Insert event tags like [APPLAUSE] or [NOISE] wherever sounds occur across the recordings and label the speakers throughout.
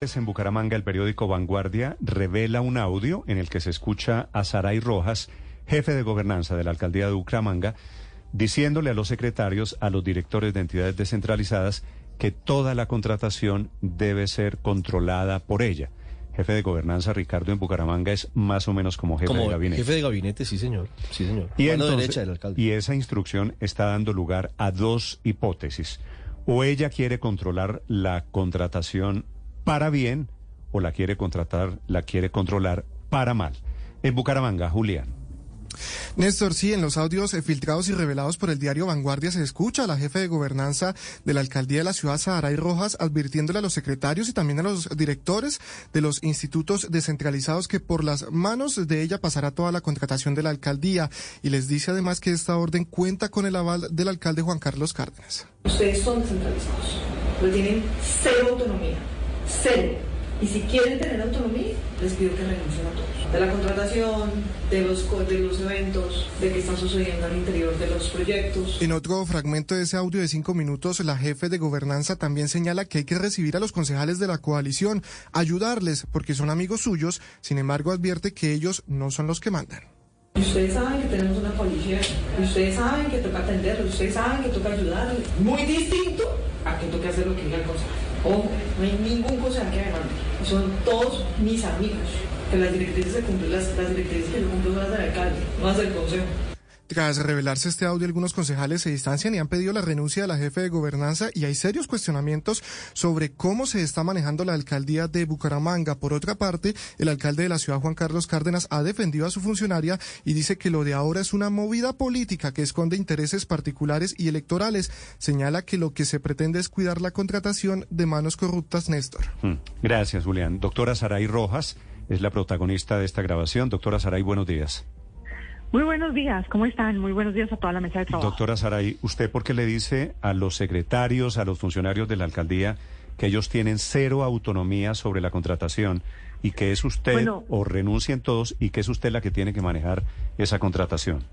Speaker 1: En Bucaramanga, el periódico Vanguardia revela un audio en el que se escucha a Saray Rojas, jefe de gobernanza de la alcaldía de Bucaramanga, diciéndole a los secretarios, a los directores de entidades descentralizadas, que toda la contratación debe ser controlada por ella. Jefe de gobernanza Ricardo en Bucaramanga es más o menos como jefe de gabinete.
Speaker 2: Jefe de gabinete, sí señor. Sí, señor.
Speaker 1: Y, derecha del alcalde. y esa instrucción está dando lugar a dos hipótesis. O ella quiere controlar la contratación para bien o la quiere contratar, la quiere controlar para mal. En Bucaramanga, Julián.
Speaker 3: Néstor, sí, en los audios eh, filtrados y revelados por el diario Vanguardia se escucha a la jefe de gobernanza de la alcaldía de la ciudad, Saharay Rojas, advirtiéndole a los secretarios y también a los directores de los institutos descentralizados que por las manos de ella pasará toda la contratación de la alcaldía. Y les dice además que esta orden cuenta con el aval del alcalde Juan Carlos Cárdenas.
Speaker 4: Ustedes son descentralizados, pero tienen cero autonomía cero. Y si quieren tener autonomía, les pido que renuncien a todos. De la contratación, de los, de los eventos, de qué está sucediendo al interior de los proyectos.
Speaker 3: En otro fragmento de ese audio de cinco minutos, la jefe de gobernanza también señala que hay que recibir a los concejales de la coalición, ayudarles, porque son amigos suyos, sin embargo advierte que ellos no son los que mandan.
Speaker 4: ustedes saben que tenemos una coalición, ustedes saben que toca atenderlos, ustedes saben que toca ayudarles. Muy distinto a que toque hacer lo que diga el consejo. Ojo, no hay ningún cosa que me mande. Son todos mis amigos. Que las directrices se cumplen, las, las directrices que yo cumplo son las del alcalde, no las del consejo.
Speaker 3: Tras revelarse este audio, algunos concejales se distancian y han pedido la renuncia de la jefe de gobernanza y hay serios cuestionamientos sobre cómo se está manejando la alcaldía de Bucaramanga. Por otra parte, el alcalde de la ciudad, Juan Carlos Cárdenas, ha defendido a su funcionaria y dice que lo de ahora es una movida política que esconde intereses particulares y electorales. Señala que lo que se pretende es cuidar la contratación de manos corruptas, Néstor.
Speaker 1: Hmm. Gracias, Julián. Doctora Saray Rojas es la protagonista de esta grabación. Doctora Saray, buenos días.
Speaker 5: Muy buenos días, ¿cómo están? Muy buenos días a toda la mesa de trabajo.
Speaker 1: Doctora Saray, ¿usted por qué le dice a los secretarios, a los funcionarios de la alcaldía que ellos tienen cero autonomía sobre la contratación y que es usted o renuncien todos y que es usted la que tiene que manejar esa contratación?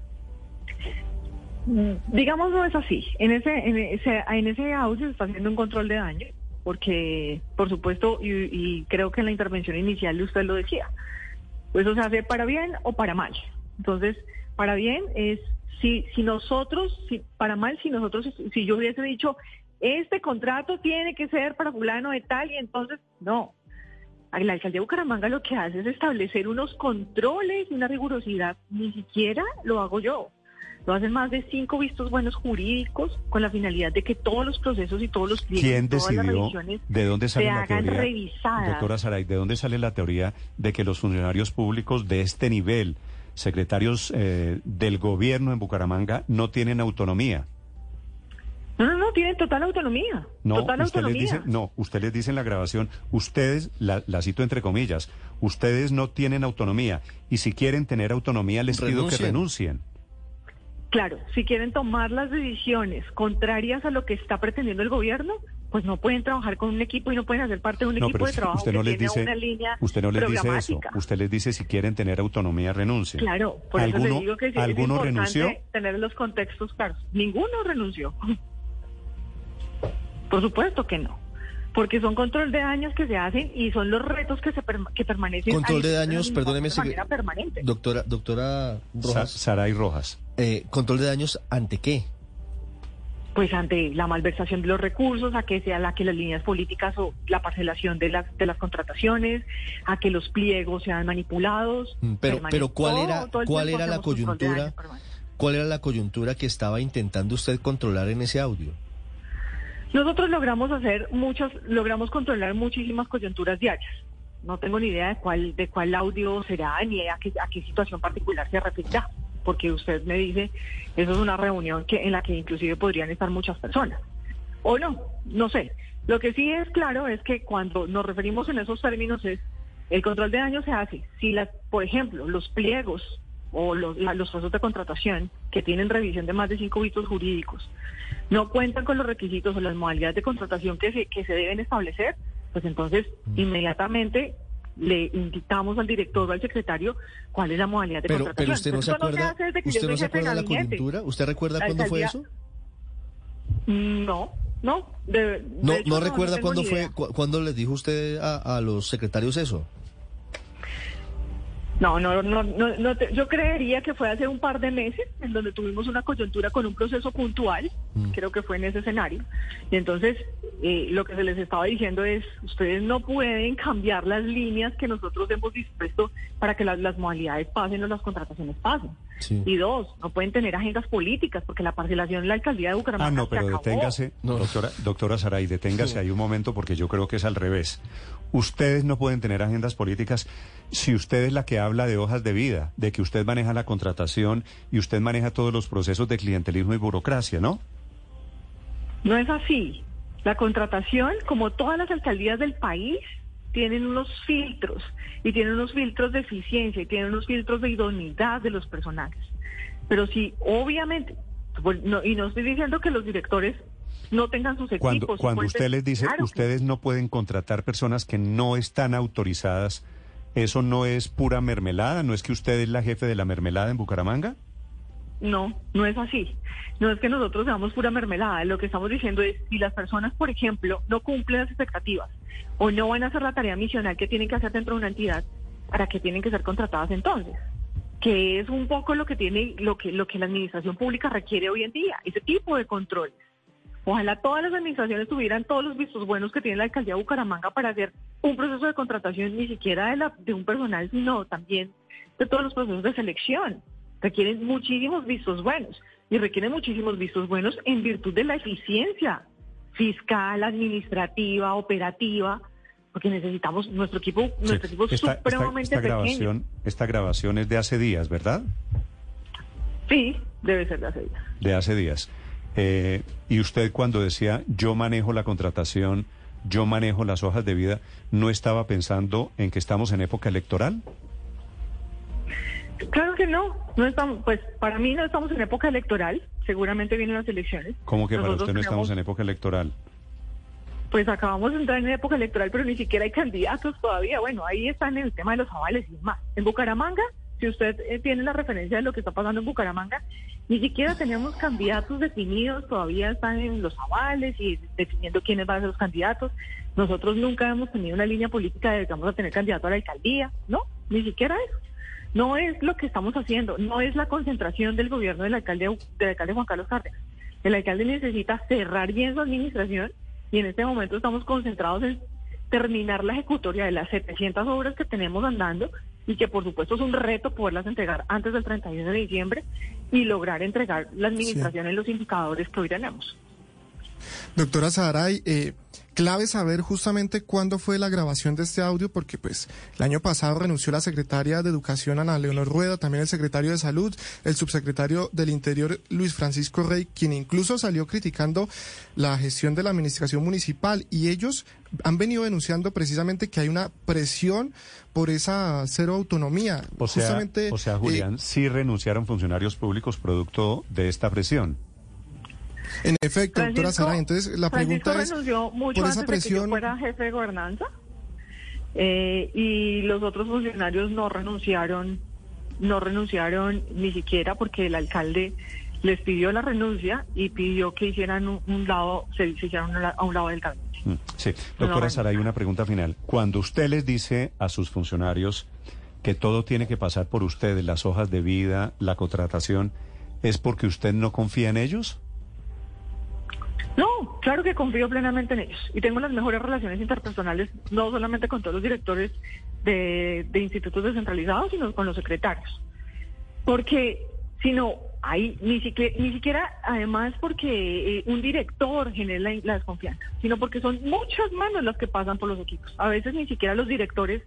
Speaker 5: Mm, digamos no es así. En ese, en ese, en ese audio se está haciendo un control de daño porque, por supuesto, y, y creo que en la intervención inicial usted lo decía, pues eso se hace para bien o para mal. Entonces, para bien es si, si nosotros, si, para mal, si nosotros, si yo hubiese dicho, este contrato tiene que ser para fulano de tal, y entonces, no. La alcaldía de Bucaramanga lo que hace es establecer unos controles y una rigurosidad, ni siquiera lo hago yo. Lo hacen más de cinco vistos buenos jurídicos con la finalidad de que todos los procesos y todos los
Speaker 1: ¿Quién decidió de dónde sale
Speaker 5: la
Speaker 1: teoría? Doctora Saray, ¿de dónde sale la teoría de que los funcionarios públicos de este nivel secretarios eh, del gobierno en Bucaramanga no tienen autonomía.
Speaker 5: No, no, no, tienen total autonomía.
Speaker 1: No,
Speaker 5: total
Speaker 1: usted
Speaker 5: autonomía.
Speaker 1: Les dice, no, usted les dice en la grabación, ustedes, la, cito entre comillas, ustedes no tienen autonomía y si quieren tener autonomía les pido que renuncien.
Speaker 5: Claro, si quieren tomar las decisiones contrarias a lo que está pretendiendo el gobierno, pues no pueden trabajar con un equipo y no pueden hacer parte de un equipo de trabajo
Speaker 1: usted no les dice, una línea Usted no les dice eso. Usted les dice si quieren tener autonomía, renuncien.
Speaker 5: Claro, por eso les digo que sí es importante renunció? tener los contextos claros. Ninguno renunció. [LAUGHS] Por supuesto que no porque son control de daños que se hacen y son los retos que se que permanecen.
Speaker 2: Control de daños, perdóneme,
Speaker 5: de manera permanente.
Speaker 2: doctora, doctora Rojas.
Speaker 1: Saray Rojas.
Speaker 2: Eh, control de daños ante qué?
Speaker 5: Pues ante la malversación de los recursos, a que sea la que las líneas políticas o la parcelación de las de las contrataciones, a que los pliegos sean manipulados.
Speaker 2: Mm, pero pero cuál era cuál era la coyuntura cuál era la coyuntura que estaba intentando usted controlar en ese audio.
Speaker 5: Nosotros logramos hacer muchas logramos controlar muchísimas coyunturas diarias. No tengo ni idea de cuál de cuál audio será ni a qué, a qué situación particular se referirá porque usted me dice, eso es una reunión que en la que inclusive podrían estar muchas personas. O no, no sé. Lo que sí es claro es que cuando nos referimos en esos términos es el control de daño se hace si las, por ejemplo, los pliegos o los, los pasos de contratación que tienen revisión de más de cinco hitos jurídicos no cuentan con los requisitos o las modalidades de contratación que se, que se deben establecer, pues entonces mm. inmediatamente le indicamos al director o al secretario cuál es la modalidad de
Speaker 2: pero, Pero usted no se acuerda, ¿usted no se acuerda de la coyuntura? ¿Usted recuerda cuándo fue eso?
Speaker 5: No, no.
Speaker 2: no, recuerda cuándo fue, cuándo les dijo usted a los secretarios eso.
Speaker 5: No, no, no, no, yo creería que fue hace un par de meses en donde tuvimos una coyuntura con un proceso puntual, mm. creo que fue en ese escenario, y entonces eh, lo que se les estaba diciendo es, ustedes no pueden cambiar las líneas que nosotros hemos dispuesto para que las, modalidades pasen o las contrataciones pasen. Y dos, no pueden tener agendas políticas porque la parcelación en la alcaldía de Bucaramanga.
Speaker 1: Ah, no, pero deténgase, doctora, doctora Saray, deténgase ahí un momento porque yo creo que es al revés. Ustedes no pueden tener agendas políticas si usted es la que habla de hojas de vida, de que usted maneja la contratación y usted maneja todos los procesos de clientelismo y burocracia, ¿no?
Speaker 5: No es así. La contratación, como todas las alcaldías del país, tienen unos filtros y tienen unos filtros de eficiencia y tienen unos filtros de idoneidad de los personajes. Pero sí, obviamente, y no estoy diciendo que los directores no tengan sus
Speaker 1: equipos. Cuando, usted les dice, ustedes no pueden contratar personas que no están autorizadas, ¿eso no es pura mermelada? ¿No es que usted es la jefe de la mermelada en Bucaramanga?
Speaker 5: No, no es así. No es que nosotros seamos pura mermelada. Lo que estamos diciendo es, si las personas, por ejemplo, no cumplen las expectativas o no van a hacer la tarea misional que tienen que hacer dentro de una entidad, ¿para qué tienen que ser contratadas entonces? Que es un poco lo que tiene, lo que, lo que la administración pública requiere hoy en día, ese tipo de control. Ojalá todas las administraciones tuvieran todos los vistos buenos que tiene la alcaldía de Bucaramanga para hacer un proceso de contratación, ni siquiera de, la, de un personal, sino también de todos los procesos de selección. Requieren muchísimos vistos buenos y requieren muchísimos vistos buenos en virtud de la eficiencia fiscal, administrativa, operativa, porque necesitamos nuestro equipo, nuestro equipo supremamente
Speaker 1: Grabación, esta grabación es de hace días, ¿verdad?
Speaker 5: Sí, debe ser de hace días.
Speaker 1: De hace días. Eh, y usted cuando decía yo manejo la contratación, yo manejo las hojas de vida, ¿no estaba pensando en que estamos en época electoral?
Speaker 5: Claro que no, no estamos, pues para mí no estamos en época electoral, seguramente vienen las elecciones.
Speaker 1: ¿Cómo que para usted no estamos en época electoral?
Speaker 5: Pues acabamos de entrar en época electoral, pero ni siquiera hay candidatos todavía. Bueno, ahí están el tema de los avales y más. En Bucaramanga si usted eh, tiene la referencia de lo que está pasando en Bucaramanga, ni siquiera tenemos candidatos definidos, todavía están en los avales y definiendo quiénes van a ser los candidatos. Nosotros nunca hemos tenido una línea política de que vamos a tener candidato a la alcaldía, ¿no? Ni siquiera eso. No es lo que estamos haciendo, no es la concentración del gobierno del alcalde, del alcalde Juan Carlos Cárdenas. El alcalde necesita cerrar bien su administración y en este momento estamos concentrados en terminar la ejecutoria de las 700 obras que tenemos andando y que por supuesto es un reto poderlas entregar antes del 31 de diciembre y lograr entregar la administración en los indicadores que hoy tenemos.
Speaker 3: Doctora Saray, eh, clave saber justamente cuándo fue la grabación de este audio, porque pues el año pasado renunció la secretaria de Educación Ana Leonor Rueda, también el secretario de Salud, el subsecretario del Interior Luis Francisco Rey, quien incluso salió criticando la gestión de la administración municipal y ellos han venido denunciando precisamente que hay una presión por esa cero autonomía.
Speaker 1: O sea, o sea Julián, eh, sí renunciaron funcionarios públicos producto de esta presión.
Speaker 3: En efecto, doctora Sara, entonces la pregunta es,
Speaker 5: mucho por esa presión... que yo fuera jefe de gobernanza eh, y los otros funcionarios no renunciaron, no renunciaron ni siquiera porque el alcalde les pidió la renuncia y pidió que hicieran un, lado, se, hicieran a un lado del gabinete. Mm,
Speaker 1: sí, doctora Sara, hay una pregunta final. Cuando usted les dice a sus funcionarios que todo tiene que pasar por ustedes, las hojas de vida, la contratación, ¿es porque usted no confía en ellos?
Speaker 5: No, claro que confío plenamente en ellos y tengo las mejores relaciones interpersonales, no solamente con todos los directores de, institutos descentralizados, sino con los secretarios. Porque si no, hay ni siquiera, ni siquiera además porque eh, un director genera la, desconfianza, sino porque son muchas manos las que pasan por los equipos. A veces ni siquiera los directores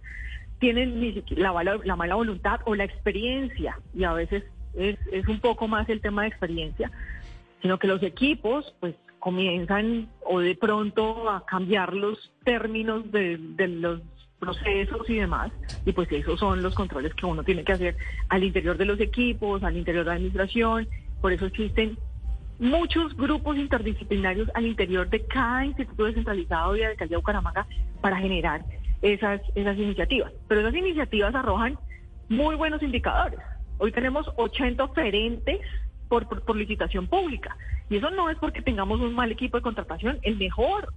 Speaker 5: tienen ni la, la mala voluntad o la experiencia y a veces es, es un poco más el tema de experiencia, sino que los equipos pues comienzan o de pronto a cambiar los términos de, los procesos y demás, y pues esos son los controles que uno tiene que hacer al interior de los equipos, al interior de la administración, por eso existen muchos grupos interdisciplinarios al interior de cada instituto descentralizado y de alcaldía de Bucaramanga para generar esas, esas iniciativas. Pero esas iniciativas arrojan muy buenos indicadores. Hoy tenemos 80 oferentes por, por, licitación pública. Y eso no es porque tengamos un mal equipo de contratación, el mejor.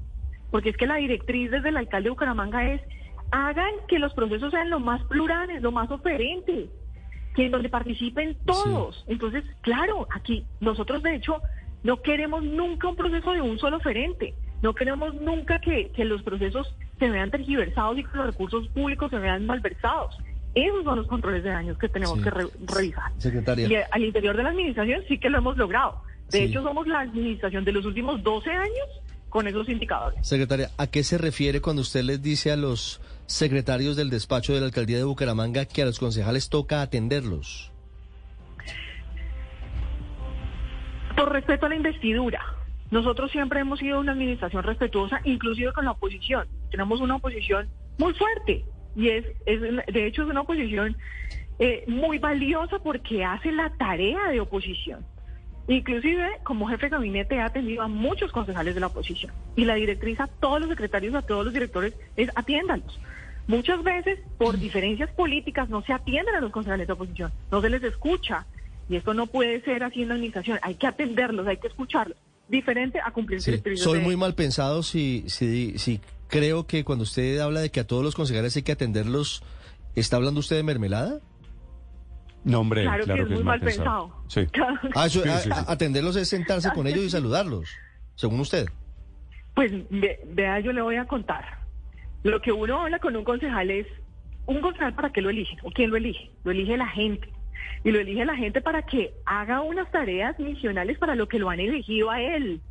Speaker 5: Porque es que la directriz desde el alcalde de Bucaramanga es hagan que los procesos sean lo más plurales, lo más oferentes, que donde participen todos. Entonces, claro, aquí nosotros de hecho no queremos nunca un proceso de un solo oferente. No queremos nunca que, que los procesos se vean tergiversados y que los recursos públicos se vean malversados. Esos son los controles de daños que tenemos que revisar.
Speaker 2: Secretaria.
Speaker 5: Y al interior de la administración sí que lo hemos logrado. De hecho, somos la administración de los últimos 12 años con esos indicadores.
Speaker 2: Secretaria, ¿a qué se refiere cuando usted les dice a los secretarios del despacho de la alcaldía de Bucaramanga que a los concejales toca atenderlos?
Speaker 5: Por respeto a la investidura. Nosotros siempre hemos sido una administración respetuosa, inclusive con la oposición. Tenemos una oposición muy fuerte y es, de hecho es una oposición eh, muy valiosa porque hace la tarea de oposición. Inclusive, como jefe de gabinete, he atendido a muchos concejales de la oposición. Y la directriz a todos los secretarios, a todos los directores, es atiéndanlos. Muchas veces, por diferencias políticas, no se atienden a los concejales de oposición, no se les escucha. Y esto no puede ser así en la administración. Hay que atenderlos, hay que escucharlos diferente a cumplir
Speaker 2: sí, Soy muy mal pensado si, si, si creo que cuando usted habla de que a todos los concejales hay que atenderlos, ¿está hablando usted de mermelada?
Speaker 1: No, hombre,
Speaker 5: claro, que es muy mal pensado.
Speaker 1: Sí. [LAUGHS]
Speaker 2: Ah, atenderlos es sentarse con ellos y [LAUGHS] saludarlos, según usted.
Speaker 5: Pues vea, yo le voy a contar. Lo que uno habla con un concejal es, ¿un concejal para qué lo elige? ¿O quién lo elige? Lo elige la gente y lo elige la gente para que haga unas tareas misionales para lo que lo han elegido a él.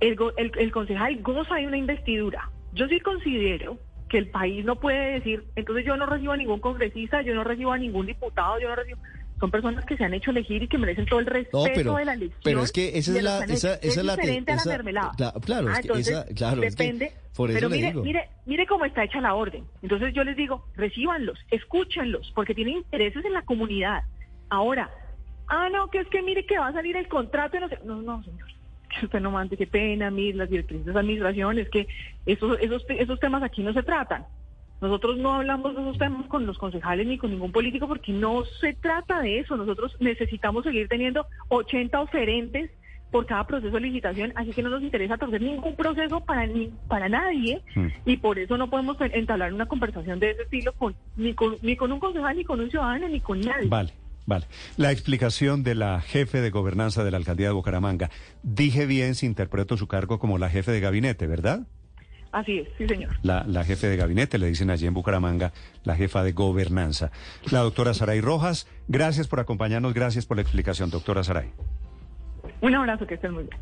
Speaker 5: El, el, concejal goza de una investidura. Yo sí considero que el país no puede decir, entonces yo no recibo a ningún congresista, yo no recibo a ningún diputado, yo no recibo son personas que se han hecho elegir y que merecen todo el respeto de la elección.
Speaker 2: Pero es que esa es la, esa, esa es
Speaker 5: diferente a la mermelada.
Speaker 2: claro,
Speaker 5: ah,
Speaker 2: esa, claro,
Speaker 5: depende.
Speaker 2: por eso
Speaker 5: pero mire,
Speaker 2: digo.
Speaker 5: mire, mire cómo está hecha la orden. Entonces yo les digo, recíbanlos, escúchenlos, porque tienen intereses en la comunidad. Ahora, ah, no, que es que mire que va a salir el contrato y no sé. No, no, señor. [LAUGHS] Que usted no mande, qué pena, mire, las directrices de administración, es que esos, esos, esos temas aquí no se tratan. Nosotros no hablamos de esos temas con los concejales ni con ningún político porque no se trata de eso. Nosotros necesitamos seguir teniendo 80 oferentes por cada proceso de licitación, así que no nos interesa torcer ningún proceso para ni, para nadie hmm. y por eso no podemos entablar una conversación de ese estilo con ni con ni con un concejal ni con un ciudadano ni con nadie.
Speaker 1: Vale. Vale. La explicación de la jefe de gobernanza de la alcaldía de Bucaramanga. Dije bien si interpreto su cargo como la jefe de gabinete, ¿verdad?
Speaker 5: Así es, sí, señor.
Speaker 1: La, la, jefe de gabinete, le dicen allí en Bucaramanga, la jefa de gobernanza. La doctora Saray Rojas, gracias por acompañarnos, gracias por la explicación, doctora Saray.
Speaker 5: Un abrazo, que estén muy bien.